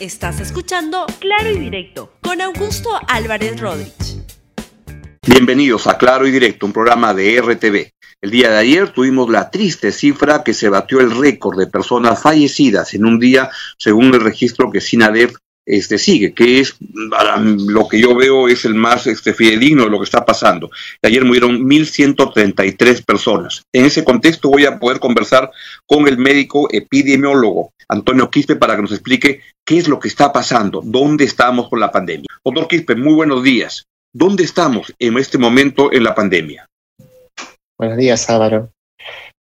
Estás escuchando Claro y Directo con Augusto Álvarez Rodríguez. Bienvenidos a Claro y Directo, un programa de RTV. El día de ayer tuvimos la triste cifra que se batió el récord de personas fallecidas en un día, según el registro que SINADEF este, sigue, que es lo que yo veo es el más este, fidedigno de lo que está pasando. Ayer murieron 1.133 personas. En ese contexto voy a poder conversar con el médico epidemiólogo Antonio Quispe para que nos explique qué es lo que está pasando, dónde estamos con la pandemia. Doctor Quispe, muy buenos días. ¿Dónde estamos en este momento en la pandemia? Buenos días, Álvaro.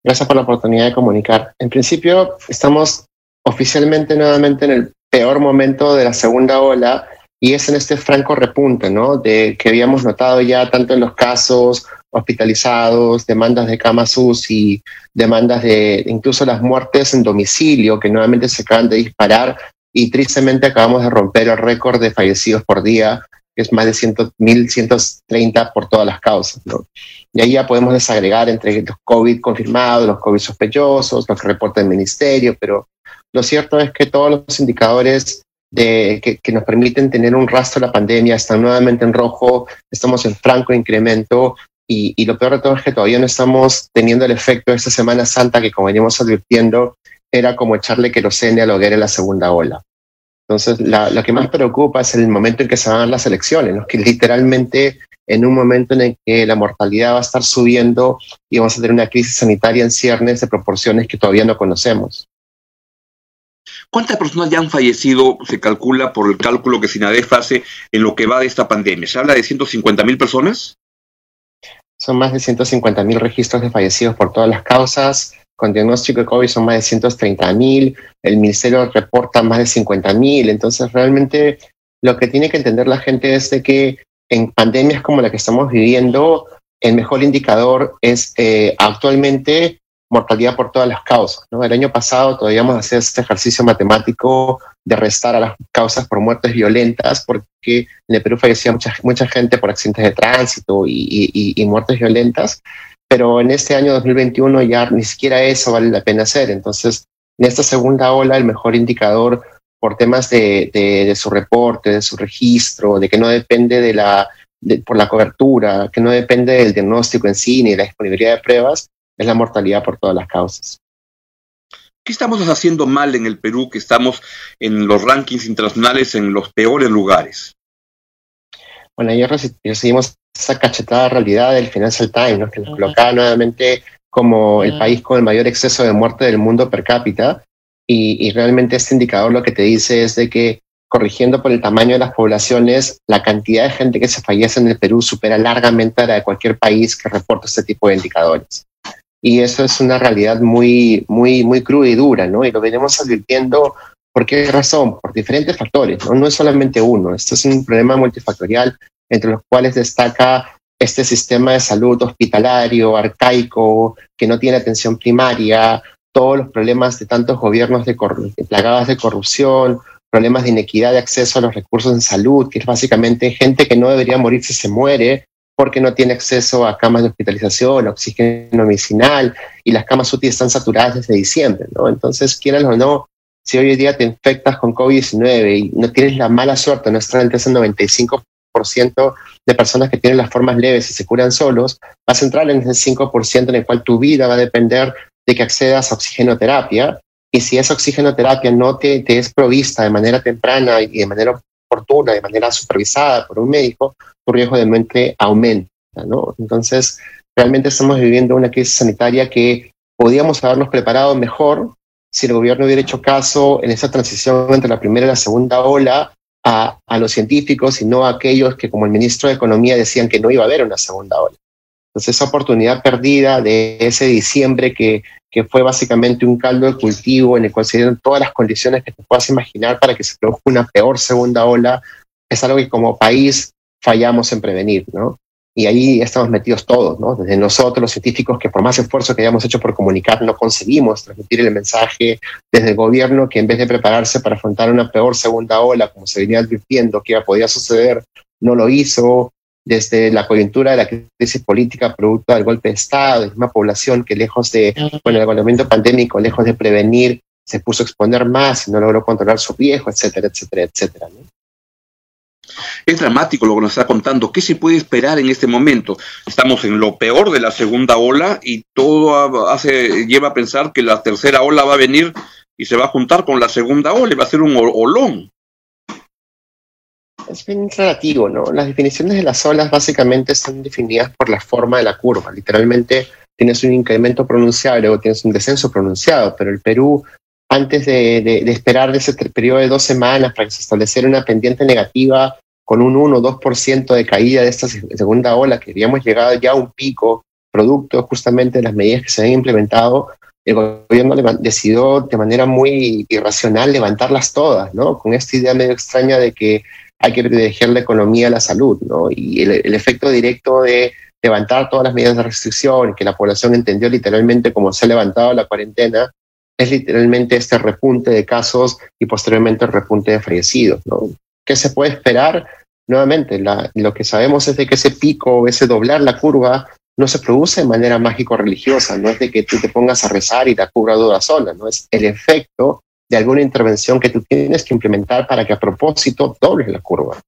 Gracias por la oportunidad de comunicar. En principio, estamos oficialmente nuevamente en el peor momento de la segunda ola y es en este franco repunte, ¿no? De que habíamos notado ya tanto en los casos hospitalizados, demandas de camas UCI, demandas de incluso las muertes en domicilio que nuevamente se acaban de disparar y tristemente acabamos de romper el récord de fallecidos por día, que es más de 1.130 por todas las causas, ¿no? Y ahí ya podemos desagregar entre los COVID confirmados, los COVID sospechosos, los que reporta el ministerio, pero lo cierto es que todos los indicadores de, que, nos permiten tener un rastro de la pandemia están nuevamente en rojo, estamos en franco incremento y, lo peor de todo es que todavía no estamos teniendo el efecto de esta Semana Santa que, como veníamos advirtiendo, era como echarle querosene a la hoguera en la segunda ola. Entonces, lo que más preocupa es el momento en que se van las elecciones, que literalmente en un momento en el que la mortalidad va a estar subiendo y vamos a tener una crisis sanitaria en ciernes de proporciones que todavía no conocemos. ¿Cuántas personas ya han fallecido, se calcula por el cálculo que SINADEF hace en lo que va de esta pandemia? ¿Se habla de 150 mil personas? Son más de 150 mil registros de fallecidos por todas las causas. Con diagnóstico de COVID son más de 130 mil. El ministerio reporta más de 50 mil. Entonces, realmente lo que tiene que entender la gente es que en pandemias como la que estamos viviendo, el mejor indicador es eh, actualmente mortalidad por todas las causas. El año pasado todavía hacer este ejercicio matemático de restar a las causas por muertes violentas, porque en el Perú fallecía mucha, mucha gente por accidentes de tránsito y, muertes violentas, pero en este año 2021 ya ni siquiera eso vale la pena hacer. Entonces, en esta segunda ola, el mejor indicador por temas de, de, su reporte, de su registro, de que no depende de la, por la cobertura, que no depende del diagnóstico en sí ni de la disponibilidad de pruebas, es la mortalidad por todas las causas. ¿Qué estamos haciendo mal en el Perú que estamos en los rankings internacionales en los peores lugares? Bueno, ayer recibimos esa cachetada realidad del Financial Times, que nos colocaba nuevamente como el país con el mayor exceso de muerte del mundo per cápita. Y, y, realmente este indicador lo que te dice es de que corrigiendo por el tamaño de las poblaciones, la cantidad de gente que se fallece en el Perú supera largamente a la de cualquier país que reporta este tipo de indicadores y eso es una realidad muy, muy, muy cruda y dura, ¿no? Y lo venimos advirtiendo por qué razón, por diferentes factores, ¿no? No es solamente uno, esto es un problema multifactorial entre los cuales destaca este sistema de salud hospitalario, arcaico, que no tiene atención primaria, todos los problemas de tantos gobiernos de plagadas de corrupción, problemas de inequidad de acceso a los recursos en salud, que es básicamente gente que no debería morirse se muere, porque no tiene acceso a camas de hospitalización, oxígeno medicinal, y las camas UTI están saturadas desde diciembre, ¿no? Entonces, quieras o no, si hoy en día te infectas con COVID-19 y no tienes la mala suerte, no estar entre ese 95% de personas que tienen las formas leves y se curan solos, vas a entrar en ese 5% en el cual tu vida va a depender de que accedas a oxigenoterapia. Y si esa oxigenoterapia no te, te es provista de manera temprana y de manera oportuna, de manera supervisada por un médico, riesgo de mente aumenta, ¿no? Entonces, realmente estamos viviendo una crisis sanitaria que podíamos habernos preparado mejor si el gobierno hubiera hecho caso en esa transición entre la primera y la segunda ola a, a los científicos y no a aquellos que, como el ministro de Economía, decían que no iba a haber una segunda ola. Entonces, esa oportunidad perdida de ese diciembre que, que fue básicamente un caldo de cultivo en el cual se dieron todas las condiciones que te puedas imaginar para que se produzca una peor segunda ola, es algo que como país fallamos en prevenir, ¿no? Y ahí estamos metidos todos, ¿no? Desde nosotros, los científicos, que por más esfuerzo que hayamos hecho por comunicar, no conseguimos transmitir el mensaje, desde el gobierno, que en vez de prepararse para afrontar una peor segunda ola, como se venía advirtiendo que podía suceder, no lo hizo, desde la coyuntura de la crisis política producto del golpe de Estado, de una población que lejos de, bueno, el gobierno pandémico, lejos de prevenir, se puso a exponer más y no logró controlar su riesgo, etcétera, etcétera, etcétera. Es dramático lo que nos está contando. ¿Qué se puede esperar en este momento? Estamos en lo peor de la segunda ola y todo hace, lleva a pensar que la tercera ola va a venir y se va a juntar con la segunda ola y va a ser un olón. Es bien relativo, ¿no? Las definiciones de las olas básicamente están definidas por la forma de la curva. Literalmente tienes un incremento pronunciado luego tienes un descenso pronunciado, pero el Perú antes de, de, esperar ese periodo de dos semanas para que se estableciera una pendiente negativa con un 1 o 2% de caída de esta segunda ola, que habíamos llegado ya a un pico producto justamente de las medidas que se habían implementado, el gobierno decidió de manera muy irracional levantarlas todas, ¿no? Con esta idea medio extraña de que hay que proteger la economía la salud, ¿no? Y el, efecto directo de levantar todas las medidas de restricción, que la población entendió literalmente como se ha levantado la cuarentena, es literalmente este repunte de casos y posteriormente el repunte de fallecidos. ¿no? ¿Qué se puede esperar? Nuevamente, lo que sabemos es de que ese pico, ese doblar la curva, no se produce de manera mágico-religiosa, no es de que tú te pongas a rezar y la curva duda sola, no es el efecto de alguna intervención que tú tienes que implementar para que a propósito dobles la curva.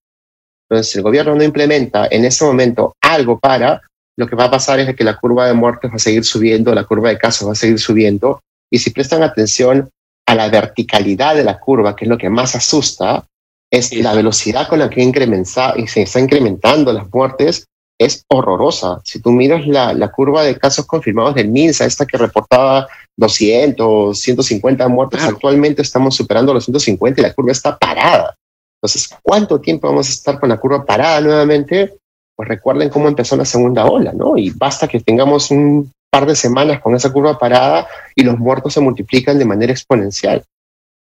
Entonces, si el gobierno no implementa en ese momento algo para, lo que va a pasar es que la curva de muertes va a seguir subiendo, la curva de casos va a seguir subiendo, y si prestan atención a la verticalidad de la curva, que es lo que más asusta, es la velocidad con la que incrementa, y se está incrementando las muertes, es horrorosa. Si tú miras la, la curva de casos confirmados del MINSA, esta que reportaba 200, 150 muertes, actualmente estamos superando los 150 y la curva está parada. Entonces, ¿cuánto tiempo vamos a estar con la curva parada nuevamente? Pues recuerden cómo empezó la segunda ola, ¿no? Y basta que tengamos un par de semanas con esa curva parada y los muertos se multiplican de manera exponencial.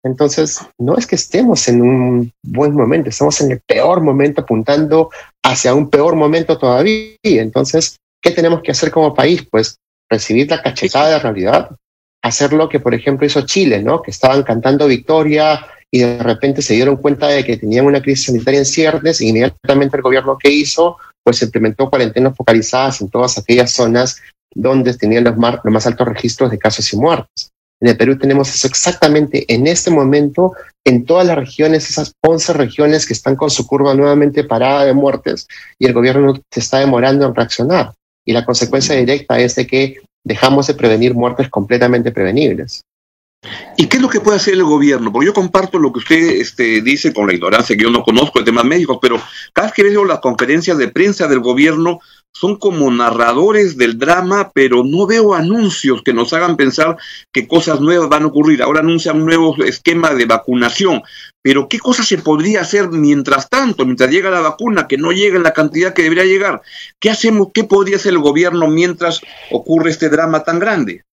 Entonces, no es que estemos en un buen momento, estamos en el peor momento apuntando hacia un peor momento todavía. Entonces, ¿qué tenemos que hacer como país? Pues recibir la cachetada de realidad, hacer lo que, por ejemplo, hizo Chile, ¿no? Que estaban cantando victoria y de repente se dieron cuenta de que tenían una crisis sanitaria en ciernes y inmediatamente el gobierno que hizo, pues implementó cuarentenas focalizadas en todas aquellas zonas donde tenían los, más altos registros de casos y muertes. En el Perú tenemos eso exactamente en este momento en todas las regiones, esas 11 regiones que están con su curva nuevamente parada de muertes y el gobierno se está demorando en reaccionar. Y la consecuencia directa es de que dejamos de prevenir muertes completamente prevenibles. ¿Y qué es lo que puede hacer el gobierno? Porque yo comparto lo que usted este, dice con la ignorancia, que yo no conozco el tema médico, pero cada vez que veo las conferencias de prensa del gobierno, son como narradores del drama, pero no veo anuncios que nos hagan pensar que cosas nuevas van a ocurrir. Ahora anuncian un nuevo esquema de vacunación, pero ¿qué cosa se podría hacer mientras tanto, mientras llega la vacuna, que no llega en la cantidad que debería llegar? ¿Qué hacemos? ¿Qué podría hacer el gobierno mientras ocurre este drama tan grande?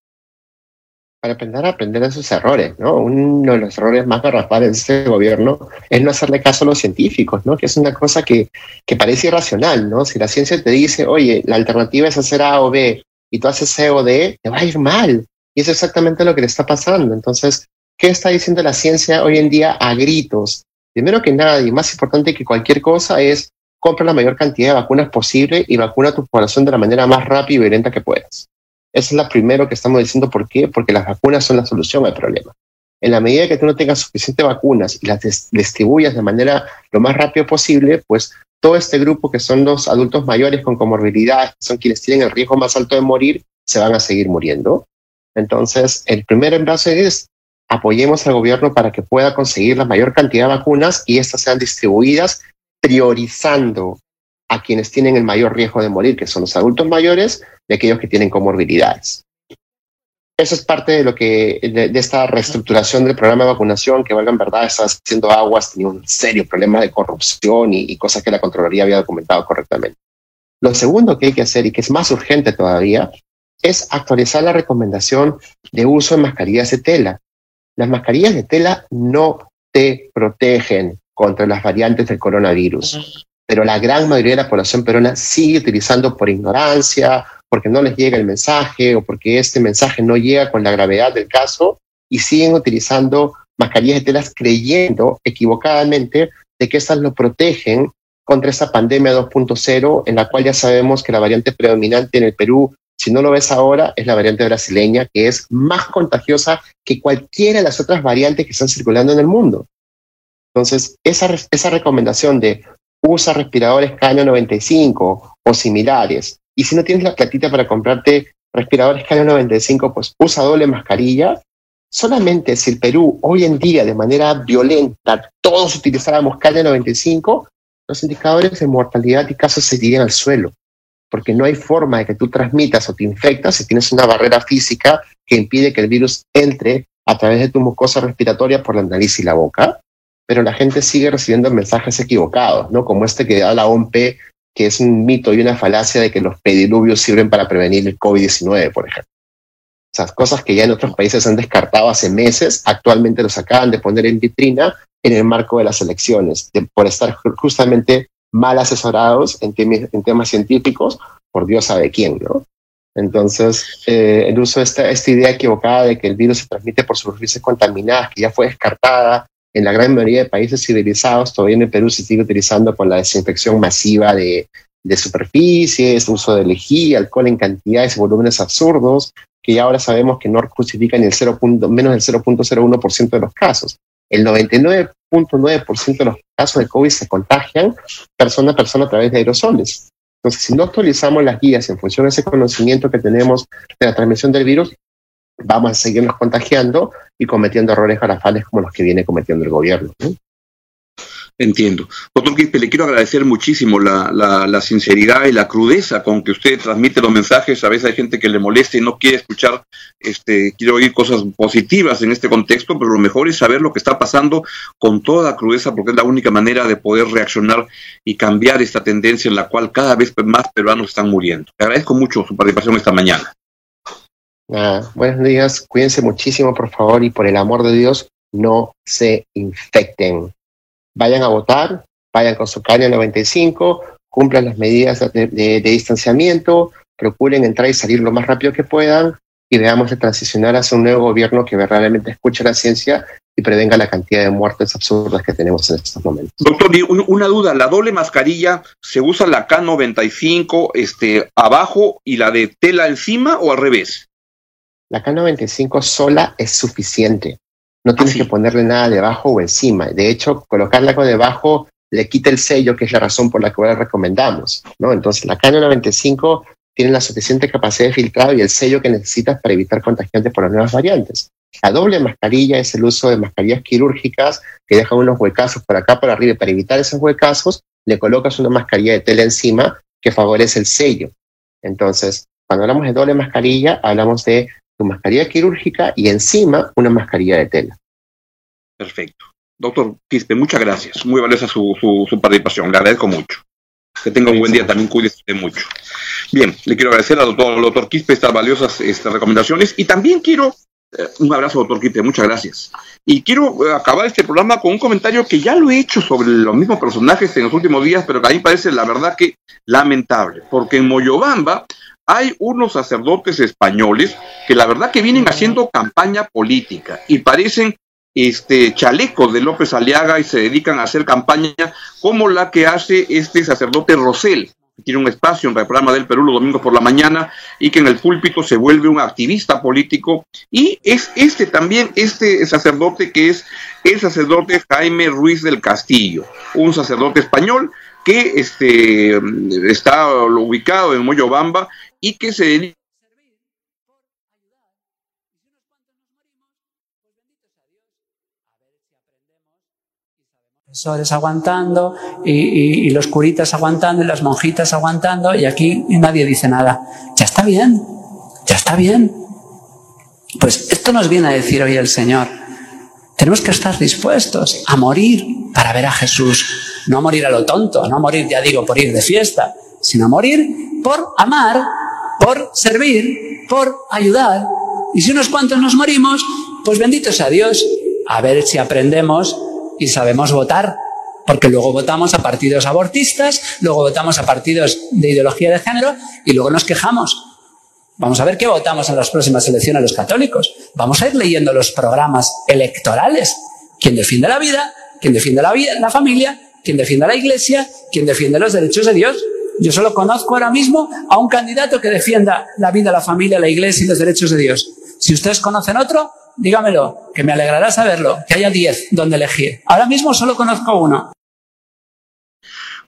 Para aprender a aprender de sus errores, ¿no? Uno de los errores más garrafales de este gobierno es no hacerle caso a los científicos, ¿no? Que es una cosa que, que parece irracional, ¿no? Si la ciencia te dice, oye, la alternativa es hacer A o B y tú haces C o D, te va a ir mal. Y es exactamente lo que le está pasando. Entonces, ¿qué está diciendo la ciencia hoy en día a gritos? Primero que nada, y más importante que cualquier cosa, es compra la mayor cantidad de vacunas posible y vacuna a tu población de la manera más rápida y violenta que puedas. Esa es la primero que estamos diciendo. ¿Por qué? Porque las vacunas son la solución al problema. En la medida que tú no tengas suficientes vacunas y las distribuyas de manera lo más rápido posible, pues todo este grupo que son los adultos mayores con comorbilidades, son quienes tienen el riesgo más alto de morir, se van a seguir muriendo. Entonces, el primer enlace es apoyemos al gobierno para que pueda conseguir la mayor cantidad de vacunas y estas sean distribuidas priorizando a quienes tienen el mayor riesgo de morir, que son los adultos mayores y aquellos que tienen comorbilidades. Eso es parte de lo que de, esta reestructuración del programa de vacunación, que valga en verdad, está haciendo aguas, tenía un serio problema de corrupción y, y cosas que la Contraloría había documentado correctamente. Lo segundo que hay que hacer y que es más urgente todavía es actualizar la recomendación de uso de mascarillas de tela. Las mascarillas de tela no te protegen contra las variantes del coronavirus pero la gran mayoría de la población peruana sigue utilizando por ignorancia, porque no les llega el mensaje o porque este mensaje no llega con la gravedad del caso y siguen utilizando mascarillas de telas creyendo equivocadamente de que estas lo protegen contra esta pandemia 2.0 en la cual ya sabemos que la variante predominante en el Perú Si no lo ves ahora, es la variante brasileña, que es más contagiosa que cualquiera de las otras variantes que están circulando en el mundo. Entonces, esa, esa recomendación de usa respiradores KN95 o similares, y si no tienes la platita para comprarte respiradores KN95, pues usa doble mascarilla. Solamente si el Perú hoy en día, de manera violenta, todos utilizáramos KN95, los indicadores de mortalidad y casos se irían al suelo. Porque no hay forma de que tú transmitas o te infectas si tienes una barrera física que impide que el virus entre a través de tu mucosa respiratoria por la nariz y la boca, pero la gente sigue recibiendo mensajes equivocados, ¿no? Como este que da la OMP, que es un mito y una falacia de que los pediluvios sirven para prevenir el COVID-19, por ejemplo. Sea, cosas que ya en otros países han descartado hace meses, actualmente los acaban de poner en vitrina en el marco de las elecciones, por estar justamente mal asesorados en, en temas científicos por Dios sabe quién, ¿no? Entonces, eh, el uso de esta, esta idea equivocada de que el virus se transmite por superficies contaminadas, que ya fue descartada en la gran mayoría de países civilizados, todavía en el Perú se sigue utilizando con la desinfección masiva de, superficies, uso de lejía, alcohol en cantidades y volúmenes absurdos, que ya ahora sabemos que no justifican el 0. menos del 0.01% de los casos. El 99.9% de los casos de COVID se contagian persona a persona a través de aerosoles. Entonces, si no actualizamos las guías en función de ese conocimiento que tenemos de la transmisión del virus, vamos a seguirnos contagiando y cometiendo errores garrafales como los que viene cometiendo el gobierno. Entiendo. Doctor Quispe, le quiero agradecer muchísimo la, la, sinceridad y la crudeza con que usted transmite los mensajes. A veces hay gente que le molesta y no quiere escuchar, este, quiere oír cosas positivas en este contexto, pero lo mejor es saber lo que está pasando con toda crudeza, porque es la única manera de poder reaccionar y cambiar esta tendencia en la cual cada vez más peruanos están muriendo. Agradezco mucho su participación esta mañana. Buenos días, cuídense muchísimo, por favor, y por el amor de Dios, no se infecten vayan a votar, vayan con su caña 95, cumplan las medidas de, distanciamiento, procuren entrar y salir lo más rápido que puedan y veamos de transicionar hacia un nuevo gobierno que realmente escuche la ciencia y prevenga la cantidad de muertes absurdas que tenemos en estos momentos. Doctor, una duda, ¿la doble mascarilla se usa la K95 este, abajo y la de tela encima o al revés? La K95 sola es suficiente. No tienes que ponerle nada debajo o encima. De hecho, colocarle algo debajo le quita el sello, que es la razón por la que la recomendamos. ¿no? Entonces, la K95 tiene la suficiente capacidad de filtrado y el sello que necesitas para evitar contagiantes por las nuevas variantes. La doble mascarilla es el uso de mascarillas quirúrgicas que dejan unos huecazos por acá, por arriba, para evitar esos huecazos le colocas una mascarilla de tela encima que favorece el sello. Entonces, cuando hablamos de doble mascarilla, hablamos de tu mascarilla quirúrgica y encima una mascarilla de tela. Perfecto. Doctor Quispe, muchas gracias. Muy valiosa su, su, participación. Le agradezco mucho. Que tenga un buen día. También cuídese mucho. Bien, le quiero agradecer al doctor, doctor Quispe estas valiosas estas recomendaciones y también quiero eh, un abrazo, doctor Quispe, muchas gracias. Y quiero eh, acabar este programa con un comentario que ya lo he hecho sobre los mismos personajes en los últimos días, pero que a mí parece la verdad que lamentable, porque en Moyobamba hay unos sacerdotes españoles que la verdad que vienen haciendo campaña política y parecen este chalecos de López Aliaga y se dedican a hacer campaña como la que hace este sacerdote Rosel, que tiene un espacio en el programa del Perú los domingos por la mañana y que en el púlpito se vuelve un activista político. Y es este también este sacerdote que es el sacerdote Jaime Ruiz del Castillo, un sacerdote español que este, está ubicado en Moyobamba y que se dedica aguantando y, los curitas aguantando y las monjitas aguantando y aquí nadie dice nada. Ya está bien, ya está bien. Pues esto nos viene a decir hoy el Señor. Tenemos que estar dispuestos a morir para ver a Jesús. No a morir a lo tonto, no a morir, ya digo, por ir de fiesta, sino morir por amar por servir, por ayudar. Y si unos cuantos nos morimos, pues bendito sea Dios. A ver si aprendemos y sabemos votar. Porque luego votamos a partidos abortistas, luego votamos a partidos de ideología de género y luego nos quejamos. Vamos a ver qué votamos en las próximas elecciones los católicos. Vamos a ir leyendo los programas electorales. ¿Quién defiende la vida? ¿Quién defiende la vida, la familia? ¿Quién defiende la iglesia? ¿Quién defiende los derechos de Dios? Yo solo conozco ahora mismo a un candidato que defienda la vida, la familia, la iglesia y los derechos de Dios. Si ustedes conocen otro, dígamelo, que me alegrará saberlo, que haya diez donde elegir. Ahora mismo solo conozco uno.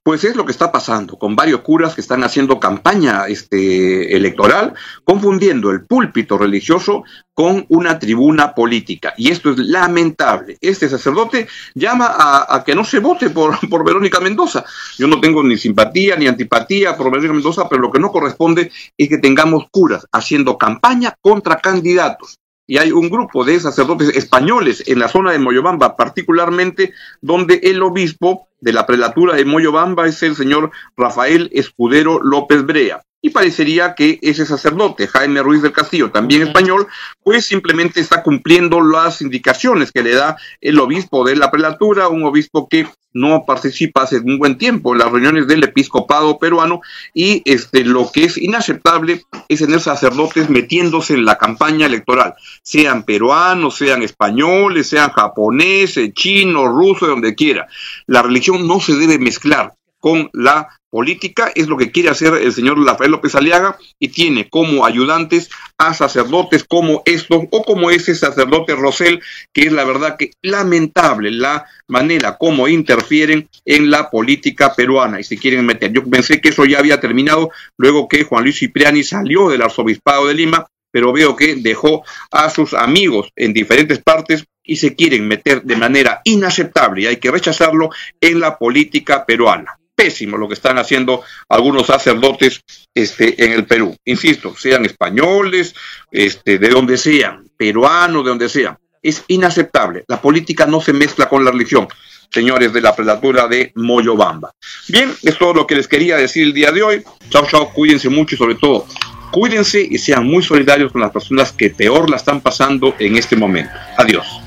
Pues es lo que está pasando con varios curas que están haciendo campaña este, electoral, confundiendo el púlpito religioso con una tribuna política. Y esto es lamentable. Este sacerdote llama a, que no se vote por, por, Verónica Mendoza. Yo no tengo ni simpatía ni antipatía por Verónica Mendoza, pero lo que no corresponde es que tengamos curas haciendo campaña contra candidatos y hay un grupo de sacerdotes españoles en la zona de Moyobamba, particularmente donde el obispo de la prelatura de Moyobamba es el señor Rafael Escudero López Brea. Y parecería que ese sacerdote, Jaime Ruiz del Castillo, también español, pues simplemente está cumpliendo las indicaciones que le da el obispo de la prelatura, un obispo que no participa hace un buen tiempo en las reuniones del episcopado peruano y este lo que es inaceptable es tener sacerdotes metiéndose en la campaña electoral, sean peruanos, sean españoles, sean japoneses, chinos, rusos, donde quiera. La religión no se debe mezclar con la política, es lo que quiere hacer el señor Rafael López Aliaga y tiene como ayudantes a sacerdotes como estos o como ese sacerdote Rosell, que es la verdad que lamentable la manera como interfieren en la política peruana y se quieren meter. Yo pensé que eso ya había terminado luego que Juan Luis Cipriani salió del arzobispado de Lima, pero veo que dejó a sus amigos en diferentes partes y se quieren meter de manera inaceptable y hay que rechazarlo en la política peruana pésimo lo que están haciendo algunos sacerdotes este, en el Perú. Insisto, sean españoles, este, de donde sean, peruanos, de donde sean. Es inaceptable. La política no se mezcla con la religión, señores de la prelatura de Moyobamba. Bien, es todo lo que les quería decir el día de hoy. Chao, chao, cuídense mucho y sobre todo, cuídense y sean muy solidarios con las personas que peor la están pasando en este momento. Adiós.